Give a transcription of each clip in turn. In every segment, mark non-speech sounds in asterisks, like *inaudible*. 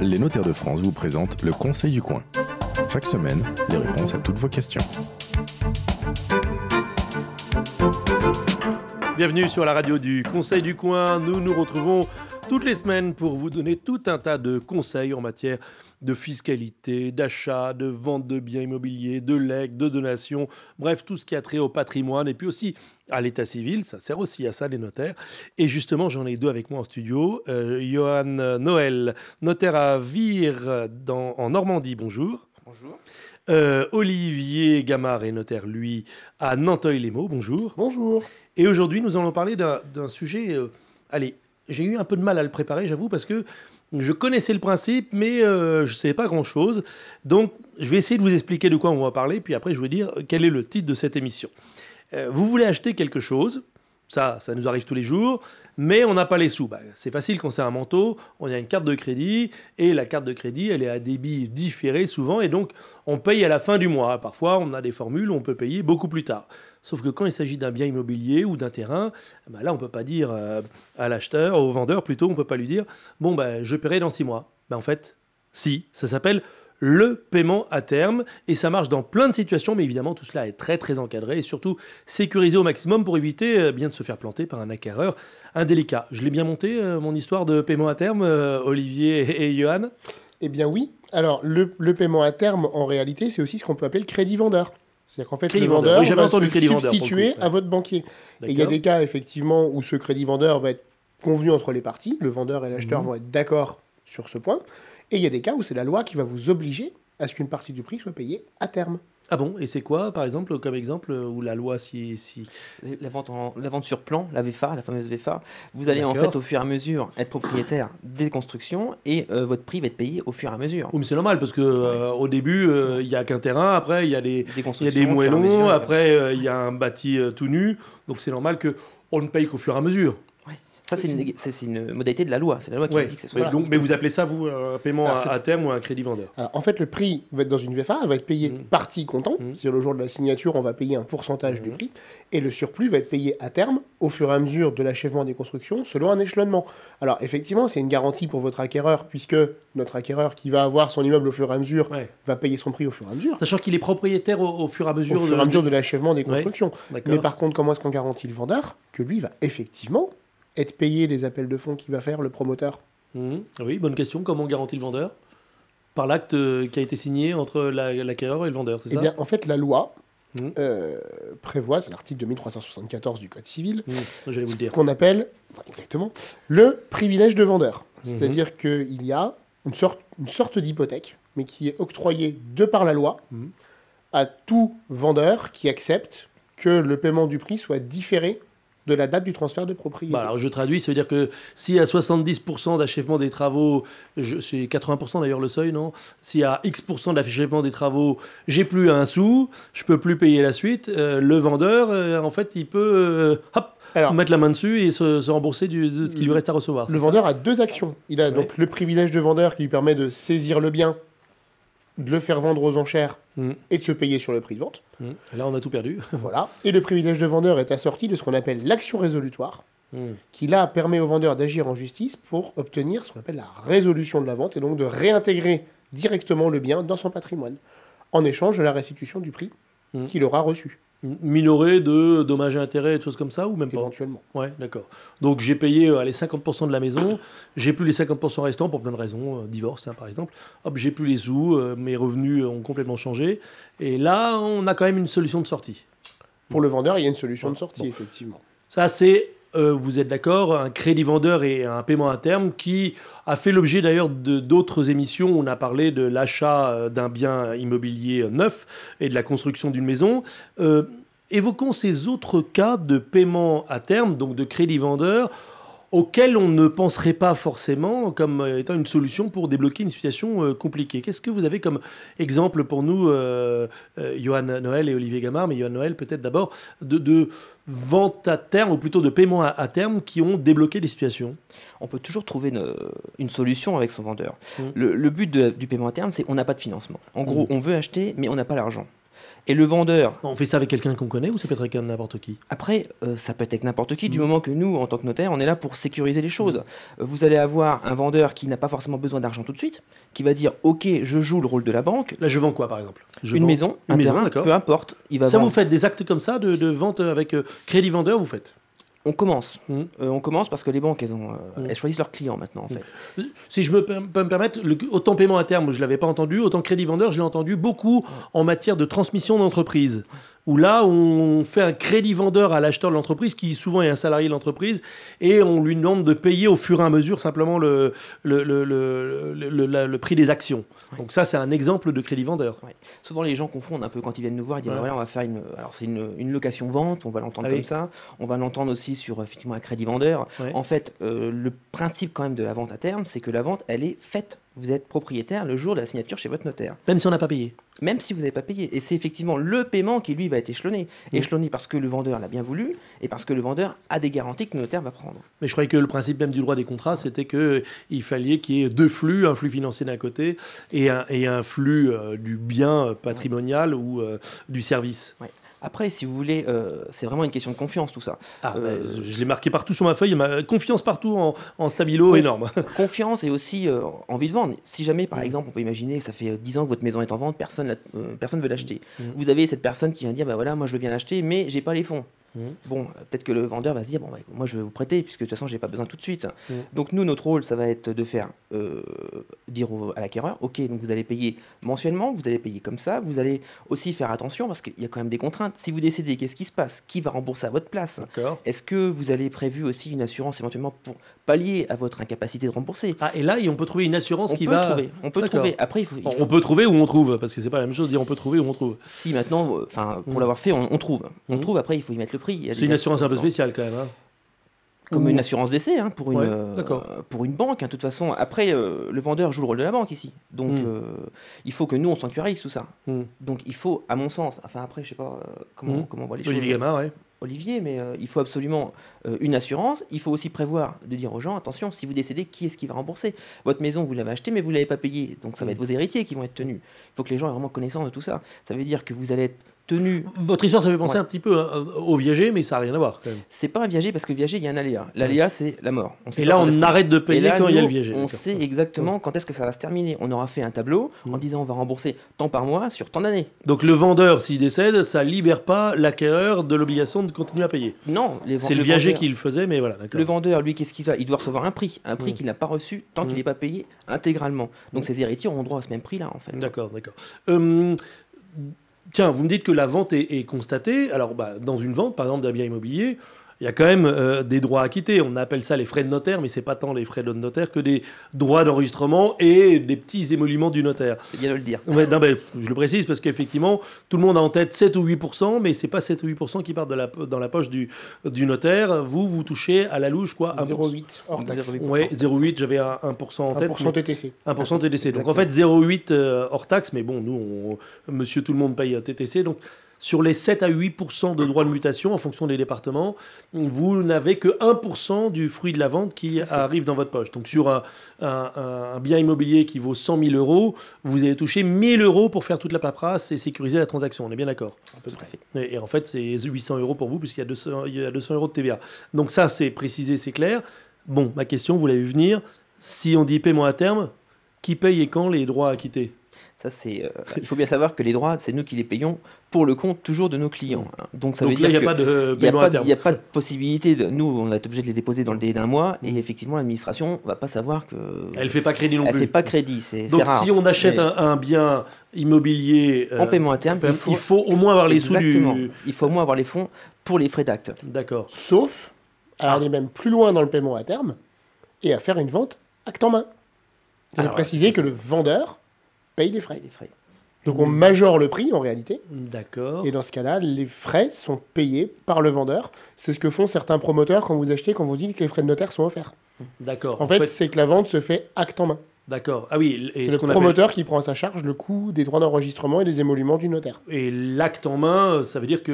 Les notaires de France vous présentent le Conseil du coin. Chaque semaine, les réponses à toutes vos questions. Bienvenue sur la radio du Conseil du coin. Nous nous retrouvons toutes les semaines pour vous donner tout un tas de conseils en matière de fiscalité, d'achat, de vente de biens immobiliers, de legs, de donations, bref, tout ce qui a trait au patrimoine et puis aussi à l'état civil, ça sert aussi à ça les notaires. Et justement, j'en ai deux avec moi en studio. Euh, Johan Noël, notaire à Vire dans, en Normandie, bonjour. Bonjour. Euh, Olivier Gamard est notaire, lui, à Nanteuil-les-Maux, bonjour. Bonjour. Et aujourd'hui, nous allons parler d'un d'un sujet. euh, allez, j'ai eu un peu de mal à le préparer, j'avoue, parce que je connaissais le principe, mais euh, je ne savais pas grand-chose. Donc, je vais essayer de vous expliquer de quoi on va parler, puis après, je vais vous dire quel est le titre de cette émission. Euh, vous voulez acheter quelque chose, ça, ça nous arrive tous les jours, mais on n'a pas les sous. Bah, c'est facile quand c'est un manteau, on a une carte de crédit, et la carte de crédit, elle est à débit différé souvent, et donc on paye à la fin du mois. Parfois, on a des formules on peut payer beaucoup plus tard. Sauf que quand il s'agit d'un bien immobilier ou d'un terrain, bah là, on ne peut pas dire euh, à l'acheteur, au vendeur plutôt, on ne peut pas lui dire Bon, bah, je paierai dans six mois. Bah, en fait, si, ça s'appelle le paiement à terme et ça marche dans plein de situations, mais évidemment, tout cela est très très encadré et surtout sécurisé au maximum pour éviter euh, bien de se faire planter par un acquéreur indélicat. Je l'ai bien monté, euh, mon histoire de paiement à terme, Olivier et Johan? Eh bien oui. Alors, le, le paiement à terme, en réalité, c'est aussi ce qu'on peut appeler le crédit vendeur. C'est-à-dire qu'en fait, Crédit le vendeur. vendeur Oui, j'avais va se substituer coup, à votre banquier. Et il y a des cas, effectivement, où ce crédit vendeur va être convenu entre les parties. Le vendeur et l'acheteur Mhm. vont être d'accord sur ce point. Et il y a des cas où c'est la loi qui va vous obliger à ce qu'une partie du prix soit payée à terme. Ah bon Et c'est quoi, par exemple, comme exemple où la loi si... si... La vente, en- la vente sur plan, la VFA, la fameuse VFA, vous allez en fait au fur et à mesure être propriétaire des constructions et euh, votre prix va être payé au fur et à mesure. Oui, mais c'est normal parce que euh, au début, euh, il y a qu'un terrain, après il y a des, y a des mesure, moellons, après euh, il y a un bâti euh, tout nu, donc c'est normal que on ne paye qu'au fur et à mesure. Ça, c'est une, c'est- c'est une modalité de la loi. C'est la loi qui Ouais. dit que c'est donc, mais vous appelez ça vous un paiement Alors, à, terme ou un crédit vendeur? Alors, en fait, le prix va être dans une VFA, va être payé Mhm. partie comptant. Mhm. C'est-à-dire le jour de la signature, on va payer un pourcentage du Mhm. prix. Et le surplus va être payé à terme, au fur et à mesure de l'achèvement des constructions, selon un échelonnement. Alors, effectivement, c'est une garantie pour votre acquéreur, puisque notre acquéreur qui va avoir son immeuble au fur et à mesure Ouais. va payer son prix au fur et à mesure. Sachant qu'il est propriétaire au, au fur et à mesure. Au fur et à mesure de l'achèvement des constructions. Mais par contre, comment est-ce qu'on garantit le vendeur? Que lui va effectivement être payé des appels de fonds qu'il va faire le promoteur. Mhm. Oui, bonne question. Comment garantit le vendeur? Par l'acte euh, qui a été signé entre la- l'acquéreur et le vendeur, c'est Eh ça? bien, en fait, la loi Mhm. euh, prévoit, c'est l'article 2374 du Code civil, dire. qu'on appelle exactement le privilège de vendeur. Mhm. C'est-à-dire qu'il y a une sorte, une sorte d'hypothèque, mais qui est octroyée de par la loi à tout vendeur qui accepte que le paiement du prix soit différé de la date du transfert de propriété. Bah, alors je traduis, ça veut dire que si à 70% d'achèvement des travaux, c'est 80% d'ailleurs le seuil, non? Si à X% d'achèvement des travaux, j'ai plus un sou, je peux plus payer la suite, euh, le vendeur, euh, en fait, il peut euh, hop, Alors, mettre la main dessus et se, se rembourser du- de ce qui lui reste à recevoir. le vendeur a deux actions. Il a Ouais. donc le privilège de vendeur qui lui permet de saisir le bien, de le faire vendre aux enchères Mhm. et de se payer sur le prix de vente. Mhm. Là, on a tout perdu. *laughs* Voilà. Et le privilège de vendeur est assorti de ce qu'on appelle l'action résolutoire, Mhm. qui là permet au vendeur d'agir en justice pour obtenir ce qu'on appelle la résolution de la vente et donc de réintégrer directement le bien dans son patrimoine en échange de la restitution du prix qu'il aura reçu, Minoré de dommages et intérêts et de choses comme ça, ou même pas éventuellement. Ouais, d'accord. Donc j'ai payé euh, allez, 50% de la maison, j'ai plus les 50% restants pour plein de raisons, euh, divorce hein, par exemple. Hop, j'ai plus les sous, euh, mes revenus ont complètement changé. Et là, on a quand même une solution de sortie. Pour le vendeur, il y a une solution de Bon. sortie, effectivement. Ça, c'est, euh, vous êtes d'accord, un crédit vendeur et un paiement à terme qui a fait l'objet d'ailleurs d'autres émissions on a parlé de l'achat euh, d'un bien immobilier neuf et de la construction d'une maison. Euh, évoquons ces autres cas de paiement à terme, donc de crédit vendeur, auxquels on ne penserait pas forcément comme euh, étant une solution pour débloquer une situation euh, compliquée. Qu'est-ce que vous avez comme exemple pour nous, euh, euh, Johan Noël et Olivier Gamard, mais Johan Noël peut-être d'abord, de, de vente à terme, ou plutôt de paiement à, à terme, qui ont débloqué des situations? On peut toujours trouver une, une solution avec son vendeur. Mm. Le, le but de- du paiement à terme, c'est on n'a pas de financement. En gros, on veut acheter, mais on n'a pas l'argent. Et le vendeur, On fait ça avec quelqu'un qu'on connaît ou ça peut être avec n'importe qui? Après, euh, ça peut être avec n'importe qui, du Mm. moment que nous, en tant que notaire, on est là pour sécuriser les choses. Euh, Vous allez avoir un vendeur qui n'a pas forcément besoin d'argent tout de suite, qui va dire Ok, je joue le rôle de la banque, Là, je vends quoi par exemple? Je une vends- maison, Une un maison, terrain, peu importe. Il va Ça, vendre. vous faites des actes comme ça de, de vente avec euh, crédit vendeur, vous faites? On commence. Mm. Euh, on commence parce que les banques, elles, ont, euh, Mm. elles choisissent leurs clients maintenant, en fait. Si je me peux me permettre, le, autant paiement à terme, je ne l'avais pas entendu, autant crédit vendeur, je l'ai entendu beaucoup en matière de transmission d'entreprise. Où là, on fait un crédit vendeur à l'acheteur de l'entreprise, qui souvent est un salarié de l'entreprise, et on lui demande de payer au fur et à mesure simplement le, le, le, le, prix des actions. Donc ça, c'est un exemple de crédit vendeur. Souvent, les gens confondent un peu quand ils viennent nous voir. Ils disent Ouais. bah voilà, on va faire une. Alors, c'est une, une location-vente, on va l'entendre Ah oui. comme ça. On va l'entendre aussi sur effectivement un crédit vendeur. En fait, euh, le principe quand même de la vente à terme, c'est que la vente, elle est faite. Vous êtes propriétaire le jour de la signature chez votre notaire, Même si on n'a pas payé. même si vous n'avez pas payé. Et c'est effectivement le paiement qui, lui, va être échelonné. Mm. Échelonné parce que le vendeur l'a bien voulu et parce que le vendeur a des garanties que le notaire va prendre. Mais je croyais que le principe même du droit des contrats, c'était qu'il fallait qu'il y ait deux flux, un flux financier d'un côté et un, et un flux euh, du bien euh, patrimonial ou euh, du service. Après, si vous voulez, euh, c'est vraiment une question de confiance, tout ça. Ah, Euh, bah, je l'ai marqué partout sur ma feuille, ma confiance partout en, en stabilo Conf- énorme. *laughs* Confiance et aussi euh, envie de vendre. Si jamais, par Mm. exemple, on peut imaginer que ça fait euh, 10 ans que votre maison est en vente, personne ne personne veut l'acheter. Mm. Vous avez cette personne qui vient dire, bah voilà, moi je veux bien l'acheter, mais j'ai pas les fonds. Mm. Bon, peut-être que le vendeur va se dire, bon, bah, moi je vais vous prêter, puisque de toute façon, j'ai pas besoin tout de suite. Mm. Donc nous, notre rôle, ça va être de faire, euh, dire au- à l'acquéreur, ok, donc vous allez payer mensuellement, vous allez payer comme ça, vous allez aussi faire attention, parce qu'il y a quand même des contraintes. Si vous décédez, qu'est-ce qui se passe? Qui va rembourser à votre place? Est-ce que vous avez prévu aussi une assurance éventuellement pour pallier à votre incapacité de rembourser? Ah, et là, on peut trouver une assurance on qui peut va. trouver. On peut trouver. Après, il faut, il On- faut- On peut trouver où on trouve, parce que c'est pas la même chose de dire on peut trouver où on trouve. si maintenant, enfin, pour Mm. l'avoir fait, on, on trouve. On trouve. Après, il faut y mettre le prix. C'est une assurance un peu spéciale quand même. hein. Comme une assurance d'essai hein, pour une Ouais, euh, pour une banque. hein. De toute façon, après, euh, le vendeur joue le rôle de la banque ici. Donc, Mm. euh, il faut que nous on sanctuarise tout ça. Mm. Donc, il faut, à mon sens, enfin après, je sais pas comment Mm. comment on voit les Olivier choses. Ouais. Olivier, mais il faut absolument une assurance. Il faut aussi prévoir de dire aux gens attention, si vous décédez, qui est-ce qui va rembourser? Votre maison, vous l'avez achetée, mais vous l'avez pas payée. Donc ça va être vos héritiers qui vont être tenus. Il faut que les gens aient vraiment connaissance de tout ça. Ça veut dire que vous allez être tenu. Votre histoire, ça fait penser Ouais. un petit peu euh, au viager, mais ça n'a rien à voir quand même. C'est pas un viager parce que le viager, il y a un aléa. L'aléa, c'est la mort. On sait Et là, on arrête de payer là, quand il y a le viager. On sait exactement quand est-ce que ça va se terminer. On aura fait un tableau en Mm. disant on va rembourser tant par mois sur tant d'années. Donc le vendeur, s'il décède, ça libère pas l'acquéreur de l'obligation de continuer à payer. Non, C'est le viager vendeur- qui le faisait, mais voilà. Le vendeur, lui, qu'est-ce qu'il doit Il doit recevoir un prix, un prix Mm. qu'il n'a pas reçu tant qu'il Mm. n'est pas payé intégralement. Donc Mm. ses héritiers auront droit à ce même prix-là, en fait. D'accord, d'accord. Hum, tiens, vous me dites que la vente est, constatée. Alors, bah, dans une vente, par exemple, d'un bien immobilier, il y a quand même euh, des droits à quitter. On appelle ça les frais de notaire, mais c'est pas tant les frais de notaire que des droits d'enregistrement et des petits émoluments du notaire. C'est bien de le dire. Ouais, non, mais je le précise parce qu'effectivement, tout le monde a en tête 7 ou 8%, mais c'est pas 7 ou 8% qui partent de la, dans la poche du, du notaire. Vous, vous touchez à la louche, quoi 1%. 0,8 hors taxe. 0,8%. Ouais, 0,8, j'avais un 1% en tête. 1% mais- TTC. 1% TTC. Donc en fait 0,8 euh, hors taxe, mais bon, nous, on- monsieur tout le monde paye un TTC. Donc sur les 7 à 8% de droits de mutation en fonction des départements, vous n'avez que 1% du fruit de la vente qui arrive dans votre poche. Donc sur un, un- un bien immobilier qui vaut 100 000 euros, vous allez toucher 1000 euros pour faire toute la paperasse et sécuriser la transaction. On est bien d'accord et, et en fait, c'est 800 euros pour vous, puisqu'il y, a 200 il y a 200 euros de TVA. Donc ça, c'est précisé, c'est clair. Bon, ma question, vous l'avez vu venir. Si on dit paiement à terme, qui paye et quand les droits à quitter? Ça, c'est. euh, il faut bien savoir que les droits, c'est nous qui les payons pour le compte toujours de nos clients. hein. Donc ça Donc veut là, dire n'y a que pas de Il n'y a, a pas de possibilité de. Nous, on va être obligé de les déposer dans le délai d'un mois, et Mm. effectivement, l'administration va pas savoir que. Elle fait pas crédit non elle plus. fait pas crédit, c'est c'est Donc rare. si on achète Mais un, un bien immobilier, euh, en paiement à terme, il, il faut, au moins avoir les exactement, sous du. il faut au moins avoir les fonds pour les frais d'acte. D'accord. Sauf à Ah. aller même plus loin dans le paiement à terme et à faire une vente acte en main. Il faut préciser que le vendeur paye les frais. Les frais. Donc on majore le prix en réalité. D'accord. Et dans ce cas-là, les frais sont payés par le vendeur. C'est ce que font certains promoteurs quand vous achetez, quand vous dites que les frais de notaire sont offerts. D'accord. En fait, c'est que la vente se fait acte en main. D'accord. Ah oui, et C'est ce le appelle- promoteur qui prend à sa charge le coût des droits d'enregistrement et des émoluments du notaire. Et l'acte en main, ça veut dire que.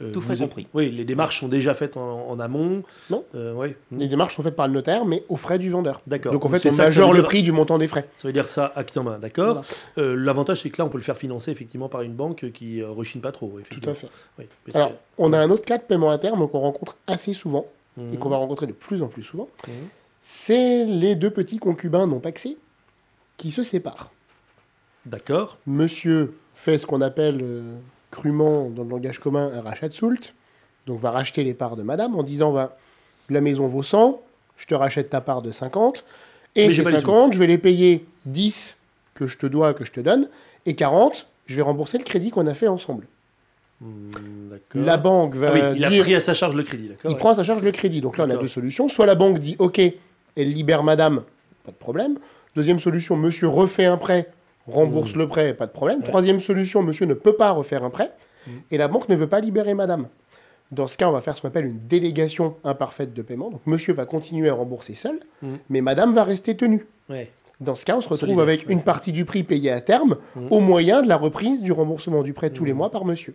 euh, Tout êtes- compris. Oui, les démarches sont déjà faites en, en amont. Non. Euh, ouais. Les démarches sont faites par le notaire, mais aux frais du vendeur. D'accord. Donc en fait, c'est on veut le prix du montant des frais. Ça veut dire ça, acte en main, d'accord. Euh, L'avantage, c'est que là, on peut le faire financer effectivement par une banque qui euh, rechigne pas trop. Tout à fait. Oui, Alors, on a un autre cas de paiement à terme qu'on rencontre assez souvent et Mhm. qu'on va rencontrer de plus en plus souvent. Mhm. C'est les deux petits concubins non paxés qui se séparent. D'accord. Monsieur fait ce qu'on appelle euh, crûment dans le langage commun un rachat de soult, donc va racheter les parts de madame en disant bah, la maison vaut 100, je te rachète ta part de 50, et Mais ces pas les 50, je vais les payer 10 que je te dois, que je te donne, et 40, je vais rembourser le crédit qu'on a fait ensemble. Hmm. La banque va Ah oui, il a pris à sa charge le crédit, d'accord. il ouais. prend à sa charge le crédit. Donc là, on a deux solutions. Soit la banque dit OK, elle libère madame, pas de problème. Deuxième solution, monsieur refait un prêt, rembourse le prêt, pas de problème. Mmh. Ouais. Troisième solution, monsieur ne peut pas refaire un prêt Mm. et la banque ne veut pas libérer madame. Dans ce cas, on va faire ce qu'on appelle une délégation imparfaite de paiement. Donc monsieur va continuer à rembourser seul, Mm. mais madame va rester tenue. Ouais. Dans ce cas, on se retrouve Solidaire, avec ouais. une partie du prix payé à terme au moyen de la reprise du remboursement du prêt tous les mois par monsieur.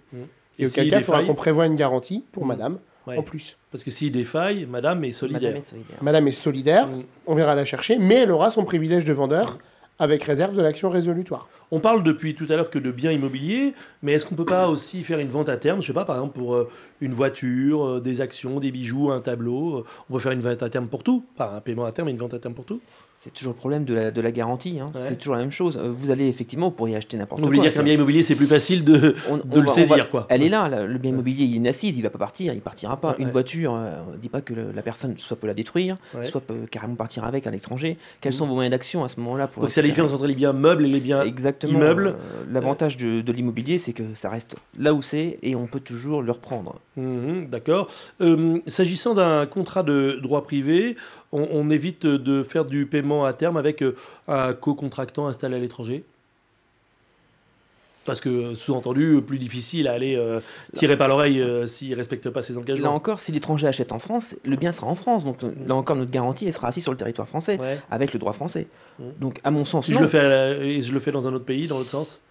Et, auquel cas, il faudra qu'on prévoie une garantie pour madame Ouais. en plus. Parce que s'il défaille, madame est solidaire. Madame est solidaire. Madame est solidaire, on verra la chercher, mais elle aura son privilège de vendeur avec réserve de l'action résolutoire. On parle depuis tout à l'heure que de biens immobiliers, mais est-ce qu'on peut pas aussi faire une vente à terme Je sais pas, par exemple pour euh, une voiture, euh, des actions, des bijoux, un tableau. euh, on peut faire une vente à terme pour tout, pas un paiement à terme, mais une vente à terme pour tout. C'est toujours le problème de la, de la garantie. hein. Ouais. C'est toujours la même chose. Euh, Vous allez effectivement, vous pourriez acheter n'importe On quoi. voulait dire qu'un bien immobilier c'est plus facile de, On- de on le va- on saisir, va- quoi. Elle est là, là, le bien immobilier, il est une assise, il va pas partir, il partira pas. Ouais, Une ouais. voiture, euh, on dit pas que le- la personne soit peut la détruire, soit peut carrément partir avec à l'étranger. Quels Mhm. sont vos moyens d'action à ce moment-là pour Donc c'est la différence entre les biens meubles et les biens. Exactement. immeubles. euh, L'avantage de, de l'immobilier, c'est que ça reste là où c'est et on peut toujours le reprendre. Mhm, D'accord. Euh, S'agissant d'un contrat de droit privé, on, on évite de faire du paiement à terme avec euh, un co-contractant installé à l'étranger parce que, sous-entendu, plus difficile à aller euh, tirer par l'oreille euh, s'il ne respecte pas ses Là engagements. encore, si l'étranger achète en France, le bien sera en France. Donc euh, là encore, notre garantie, elle sera assise sur le territoire français, Ouais. avec le droit français. Mhm. Donc à mon sens, Si je le, fais la- et je le fais dans un autre pays, dans l'autre sens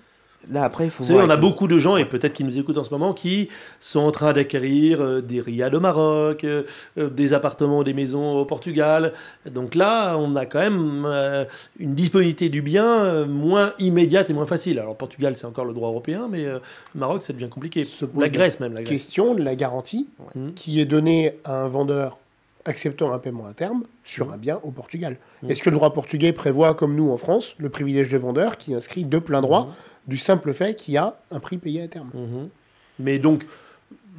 là après, il faut Vous savez, voir on a le- beaucoup de gens, et peut-être qui nous écoutent en ce moment, qui sont en train d'acquérir euh, des riad au Maroc, euh, euh, des appartements, des maisons au Portugal. Donc là, on a quand même euh, une disponibilité du bien moins immédiate et moins facile. Alors, Portugal, c'est encore le droit européen, mais Maroc, ça devient compliqué. Se pose La Grèce, même. La Grèce. Question de la garantie qui est donnée à un vendeur acceptant un paiement à terme sur un bien au Portugal. Mhm. Est-ce que le droit portugais prévoit, comme nous en France, le privilège de vendeur qui inscrit de plein droit du simple fait qu'il y a un prix payé à terme Mhm. Mais donc,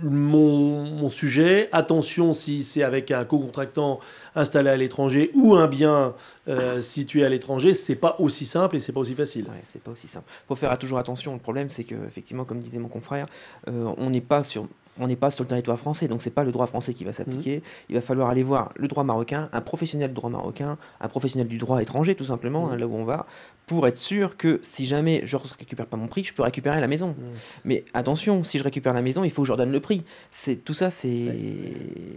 mon, mon sujet, attention si c'est avec un co-contractant installé à l'étranger ou un bien euh, situé à l'étranger, c'est pas aussi simple et c'est pas aussi facile. Ouais, c'est pas aussi simple. Faut faire toujours attention. Le problème, c'est que effectivement, comme disait mon confrère, euh, on n'est pas sur on n'est pas sur le territoire français, donc c'est pas le droit français qui va s'appliquer. Il va falloir aller voir le droit marocain, un professionnel du droit marocain, un professionnel du droit étranger, tout simplement, hein, là où on va, pour être sûr que si jamais je récupère pas mon prix, je peux récupérer la maison. Mais attention, si je récupère la maison, il faut que je redonne le prix. C'est tout ça, c'est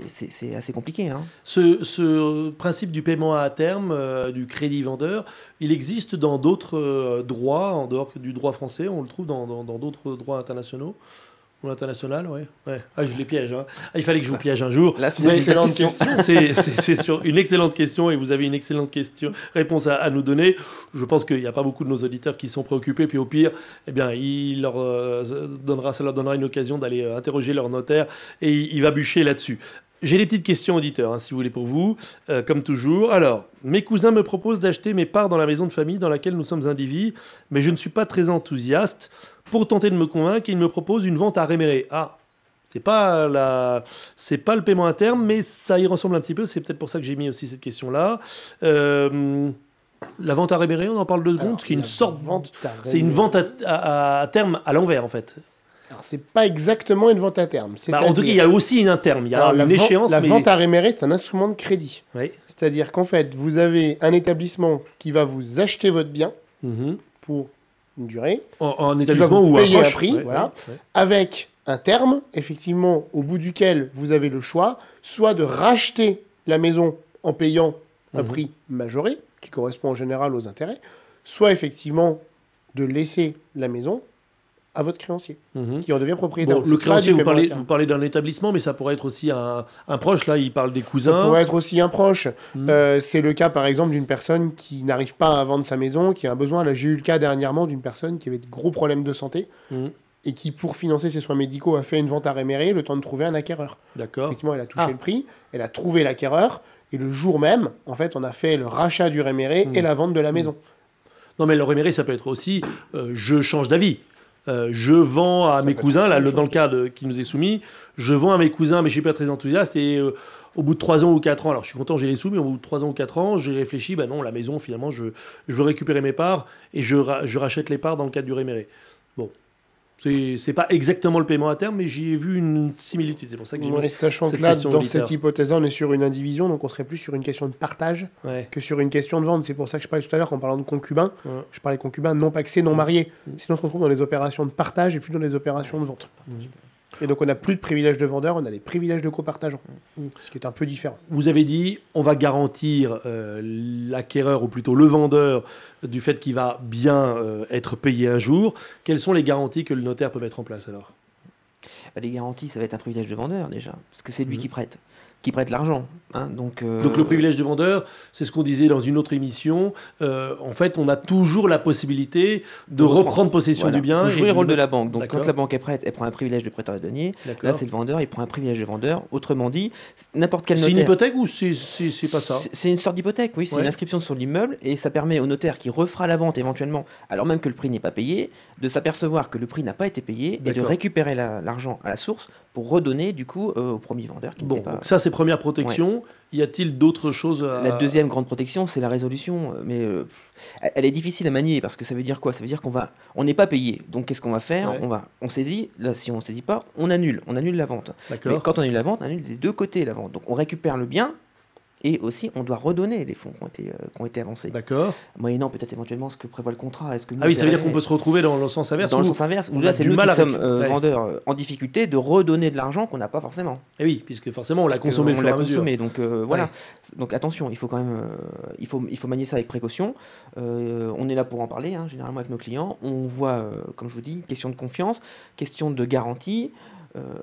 c'est c'est assez compliqué. Hein. Ce, ce principe du paiement à terme, euh, du crédit vendeur, il existe dans d'autres euh, droits, en dehors du droit français, on le trouve dans d'autres droits internationaux? Ou international, ouais. ouais. Ah, je les piège. hein. Ah, il fallait que je vous piège un jour. Là, c'est une excellente question. C'est c'est- c'est sur une excellente question et vous avez une excellente question, réponse à, à nous donner. Je pense qu'il n'y a pas beaucoup de nos auditeurs qui sont préoccupés. Puis au pire, eh bien, il leur, euh, donnera, ça leur donnera une occasion d'aller euh, interroger leur notaire et il, il va bûcher là-dessus. J'ai des petites questions auditeurs, hein, si vous voulez, pour vous, euh, comme toujours. Alors, mes cousins me proposent d'acheter mes parts dans la maison de famille dans laquelle nous sommes indivis, mais je ne suis pas très enthousiaste. Pour tenter de me convaincre, ils me proposent une vente à réméré. Ah, c'est pas la, c'est pas le paiement à terme, mais ça y ressemble un petit peu. C'est peut-être pour ça que j'ai mis aussi cette question-là. Euh, la vente à réméré, on en parle deux secondes, Alors, ce qui est une sorte, vente à c'est une vente à, à- à terme à l'envers en fait. Alors, c'est pas exactement une vente à terme. Bah, en tout cas, il y a aussi une terme, il y a Alors, la une vente- échéance. La mais... vente à réméré, c'est un instrument de crédit. Oui. C'est-à-dire qu'en fait, vous avez un établissement qui va vous acheter votre bien Mhm. pour une durée, En, en établissement ou payer un prix, Ouais, voilà. ouais, ouais. avec un terme, effectivement, au bout duquel vous avez le choix, soit de racheter la maison en payant un Mhm. prix majoré, qui correspond en général aux intérêts, soit effectivement de laisser la maison à votre créancier, Mhm. qui en devient propriétaire. Bon, le créancier, vous parlez, vous parlez d'un établissement, mais ça pourrait être aussi un, un proche. Là, il parle des Ça cousins. pourrait être aussi un proche. Mhm. Euh, c'est le cas, par exemple, d'une personne qui n'arrive pas à vendre sa maison, qui a un besoin. Là, j'ai eu le cas dernièrement d'une personne qui avait de gros problèmes de santé Mhm. et qui, pour financer ses soins médicaux, a fait une vente à réméré, le temps de trouver un acquéreur. D'accord. Effectivement, elle a touché Ah. le prix, elle a trouvé l'acquéreur, et le jour même, en fait, on a fait le rachat du réméré et la vente de la maison. Non, mais le réméré, ça peut être aussi euh, je change d'avis. Euh, je vends à Ça mes cousins, là, le- dans le cas de- qui nous est soumis, je vends à mes cousins, mais je suis pas très enthousiaste. Et euh, au bout de 3 ans ou 4 ans, alors je suis content, j'ai les sous, mais au bout de 3 ans ou 4 ans, j'ai réfléchi, ben non, la maison, finalement, je, je veux récupérer mes parts et je, ra- je rachète les parts dans le cadre du réméré. C'est pas exactement le paiement à terme, mais j'y ai vu une similitude. C'est pour ça que j'ai sachant cette que là, dans cette hypothèse-là, on est sur une indivision, donc on serait plus sur une question de partage Ouais. que sur une question de vente. C'est pour ça que je parlais tout à l'heure en parlant de concubins. Ouais. Je parlais concubins non paxés, non mariés. Mm. Sinon, on se retrouve dans les opérations de partage et plus dans les opérations de vente. Mm. Et donc, on n'a plus de privilèges de vendeur, on a des privilèges de copartageants. Mm. Ce qui est un peu différent. Vous avez dit, on va garantir euh, l'acquéreur, ou plutôt le vendeur, du fait qu'il va bien euh, être payé un jour. Quelles sont les garanties que le notaire peut mettre en place alors? Bah, les garanties, ça va être un privilège de vendeur déjà, parce que c'est lui Mhm. qui prête, qui prête l'argent. hein, donc, euh, Donc le privilège de vendeur, c'est ce qu'on disait dans une autre émission. Euh, en fait, on a toujours la possibilité de reprendre. reprendre possession voilà. du bien. Vous jouez le rôle de la banque. Donc quand la banque est prête, elle prend un privilège de prêteur et denier. Là, c'est le vendeur, il prend un privilège de vendeur. Autrement dit, n'importe quel C'est notaire. une hypothèque ou c'est c'est- c'est pas ça C'est- C'est une sorte d'hypothèque, oui. C'est Ouais. une inscription sur l'immeuble et ça permet au notaire qui refera la vente éventuellement, alors même que le prix n'est pas payé, de s'apercevoir que le prix n'a pas été payé et de récupérer la- l'argent à la source pour redonner du coup euh, au premier vendeur qui Bon, pas. donc ça c'est première protection. Y a-t-il d'autres choses à... La deuxième grande protection, c'est la résolution, mais euh, elle est difficile à manier parce que ça veut dire quoi? Ça veut dire qu'on va, on n'est pas payé. Donc qu'est-ce qu'on va faire? Ouais. On va, on saisit. Là, si on saisit pas, on annule, on annule la vente. Mais quand on annule la vente, on annule des deux côtés la vente. Donc on récupère le bien et aussi on doit redonner les fonds qui ont été, euh, qui ont été avancés. D'accord. Moyennant peut-être éventuellement ce que prévoit le contrat. Est-ce que nous, Ah oui, ça veut dire qu'on peut se retrouver dans le sens inverse. dans le sens inverse, où là c'est nous qui sommes euh, ouais. vendeurs euh, en difficulté de redonner de l'argent qu'on n'a pas forcément. Eh oui, puisque forcément on l'a consommé on et l'a consommé, donc euh, voilà. Donc attention, il faut quand même, il faut, il faut manier ça avec précaution. On est là pour en parler, hein, généralement avec nos clients. On voit, comme je vous dis, question de confiance, question de garantie,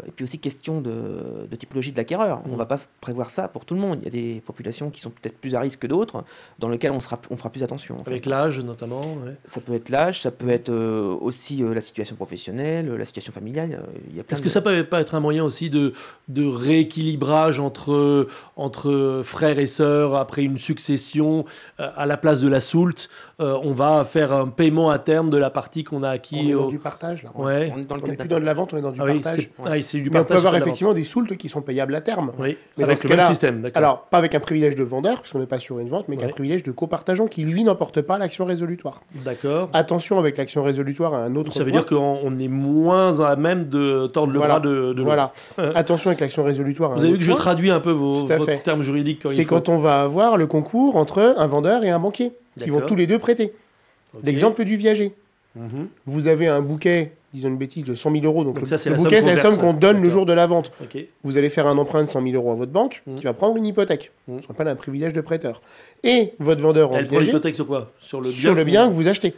et puis aussi question de, de typologie de l'acquéreur. On Mm. va pas prévoir ça pour tout le monde. Il y a des populations qui sont peut-être plus à risque que d'autres, dans lesquelles on sera, on fera plus attention. en fait. Avec l'âge notamment. ouais. Ça peut être l'âge, ça peut être euh, aussi euh, la situation professionnelle, euh, la situation familiale. euh, Est-ce de- que ça peut pas être un moyen aussi de, de rééquilibrage entre, entre frères et sœurs après une succession euh, à la place de la soulte euh, On va faire un paiement à terme de la partie qu'on a On acquis. est dans au- du partage, là. Ouais. On est dans le On plus dans de la vente, on est dans du Ah oui, partage. c'est ah oui, c'est du Mais on peut avoir effectivement des soultes qui sont payables à terme. Oui, Mais avec le même système. Alors, pas avec un privilège de vendeur, parce qu'on n'est pas sur une vente, mais qu'un Ouais. privilège de copartageant qui, lui, n'emporte pas l'action résolutoire. D'accord. Attention avec l'action résolutoire à un autre Ça veut point. dire qu'on on est moins à même de tordre le Voilà. bras de, de Voilà. Attention avec l'action résolutoire à Vous un avez vu que je traduis un peu vos, Tout à votre fait. terme juridique quand C'est quand on va avoir le concours entre un vendeur et un banquier, qui vont tous les deux prêter. L'exemple du viager. Mhm. Vous avez un bouquet, disons une bêtise, de 100 000 euros. Donc, Donc ça, c'est le la somme bouquet, c'est la somme qu'on donne le jour de la vente. Vous allez faire un emprunt de 100 000 euros à votre banque, Mhm. qui va prendre une hypothèque. Mhm. Ce qu'on appelle un privilège de prêteur. Et votre vendeur en Elle prend l'hypothèque sur quoi? Sur le bien. sur le bien que vous achetez.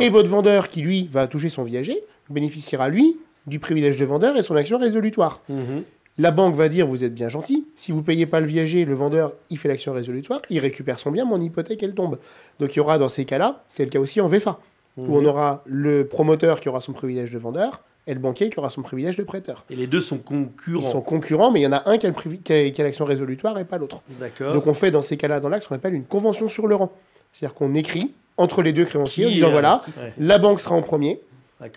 Et votre vendeur qui, lui, va toucher son viager, bénéficiera, lui, du privilège de vendeur et son action résolutoire. Mhm. La banque va dire, vous êtes bien gentil, si vous payez pas le viager, le vendeur, il fait l'action résolutoire, il récupère son bien, mon hypothèque, elle tombe. Donc il y aura dans ces cas-là, c'est le cas aussi en VFA, où on aura le promoteur qui aura son privilège de vendeur et le banquier qui aura son privilège de prêteur. Et les deux sont Ils concurrents. sont concurrents, mais il y en a un qui a, l'action résolutoire et pas l'autre. D'accord. Donc on fait dans ces cas-là, dans ce qu'on appelle une convention sur le rang. C'est-à-dire qu'on écrit entre les deux créanciers en disant, euh, voilà, ouais, la banque sera en premier,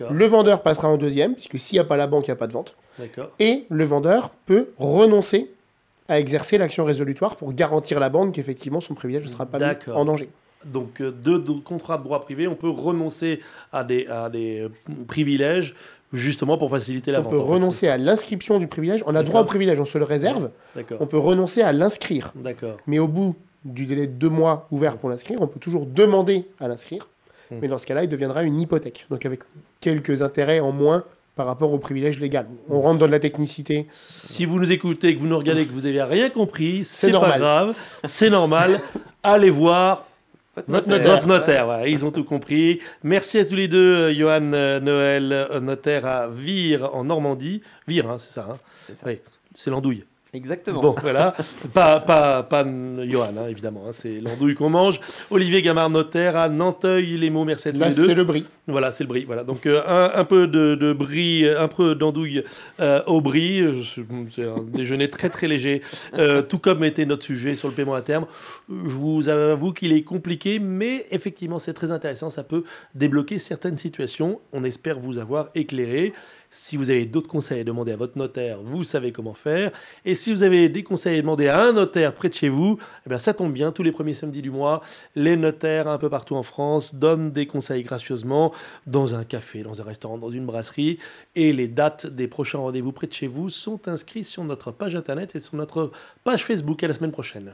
le vendeur passera en deuxième, puisque s'il n'y a pas la banque, il n'y a pas de vente. D'accord. et le vendeur peut renoncer à exercer l'action résolutoire pour garantir la banque qu'effectivement son privilège ne sera pas mis en danger. Donc, euh, de, de contrats de droit privé, on peut renoncer à des, à des privilèges justement pour faciliter la on vente. peut en fait. renoncer à l'inscription du privilège. On a droit au privilège, on se le réserve. On peut renoncer à l'inscrire. D'accord. Mais au bout du délai de deux mois ouvert pour l'inscrire, on peut toujours demander à l'inscrire. Hmm. Mais dans ce cas-là, il deviendra une hypothèque. Donc avec quelques intérêts en moins par rapport au privilège légal. On rentre dans de la technicité. Si vous nous écoutez, que vous nous regardez, que vous avez rien compris, c'est pas grave, c'est normal. *laughs* Allez voir Votre notaire. ils ont tout compris. Merci à tous les deux, euh, Johan euh, Noël, euh, notaire à Vire en Normandie. Vire, hein, c'est ça. hein C'est ça. Oui, c'est l'andouille. Exactement. Bon, voilà. pas, pas, pas Johan, hein, évidemment. hein, c'est l'andouille qu'on mange. Olivier Gamard, notaire à Nanteuil, les mots. Merci à tous Là, les deux. c'est le brie. Voilà, c'est le brie. Voilà. Donc euh, un, un peu de, de brie, un peu d'andouille euh, au brie. C'est un déjeuner très très léger, euh, tout comme était notre sujet sur le paiement à terme. Je vous avoue qu'il est compliqué, mais effectivement c'est très intéressant. Ça peut débloquer certaines situations. On espère vous avoir éclairé. Si vous avez d'autres conseils à demander à votre notaire, vous savez comment faire. Et si vous avez des conseils à demander à un notaire près de chez vous, eh bien ça tombe bien. Tous les premiers samedis du mois, les notaires un peu partout en France donnent des conseils gracieusement dans un café, dans un restaurant, dans une brasserie. Et les dates des prochains rendez-vous près de chez vous sont inscrites sur notre page internet et sur notre page Facebook. À la semaine prochaine.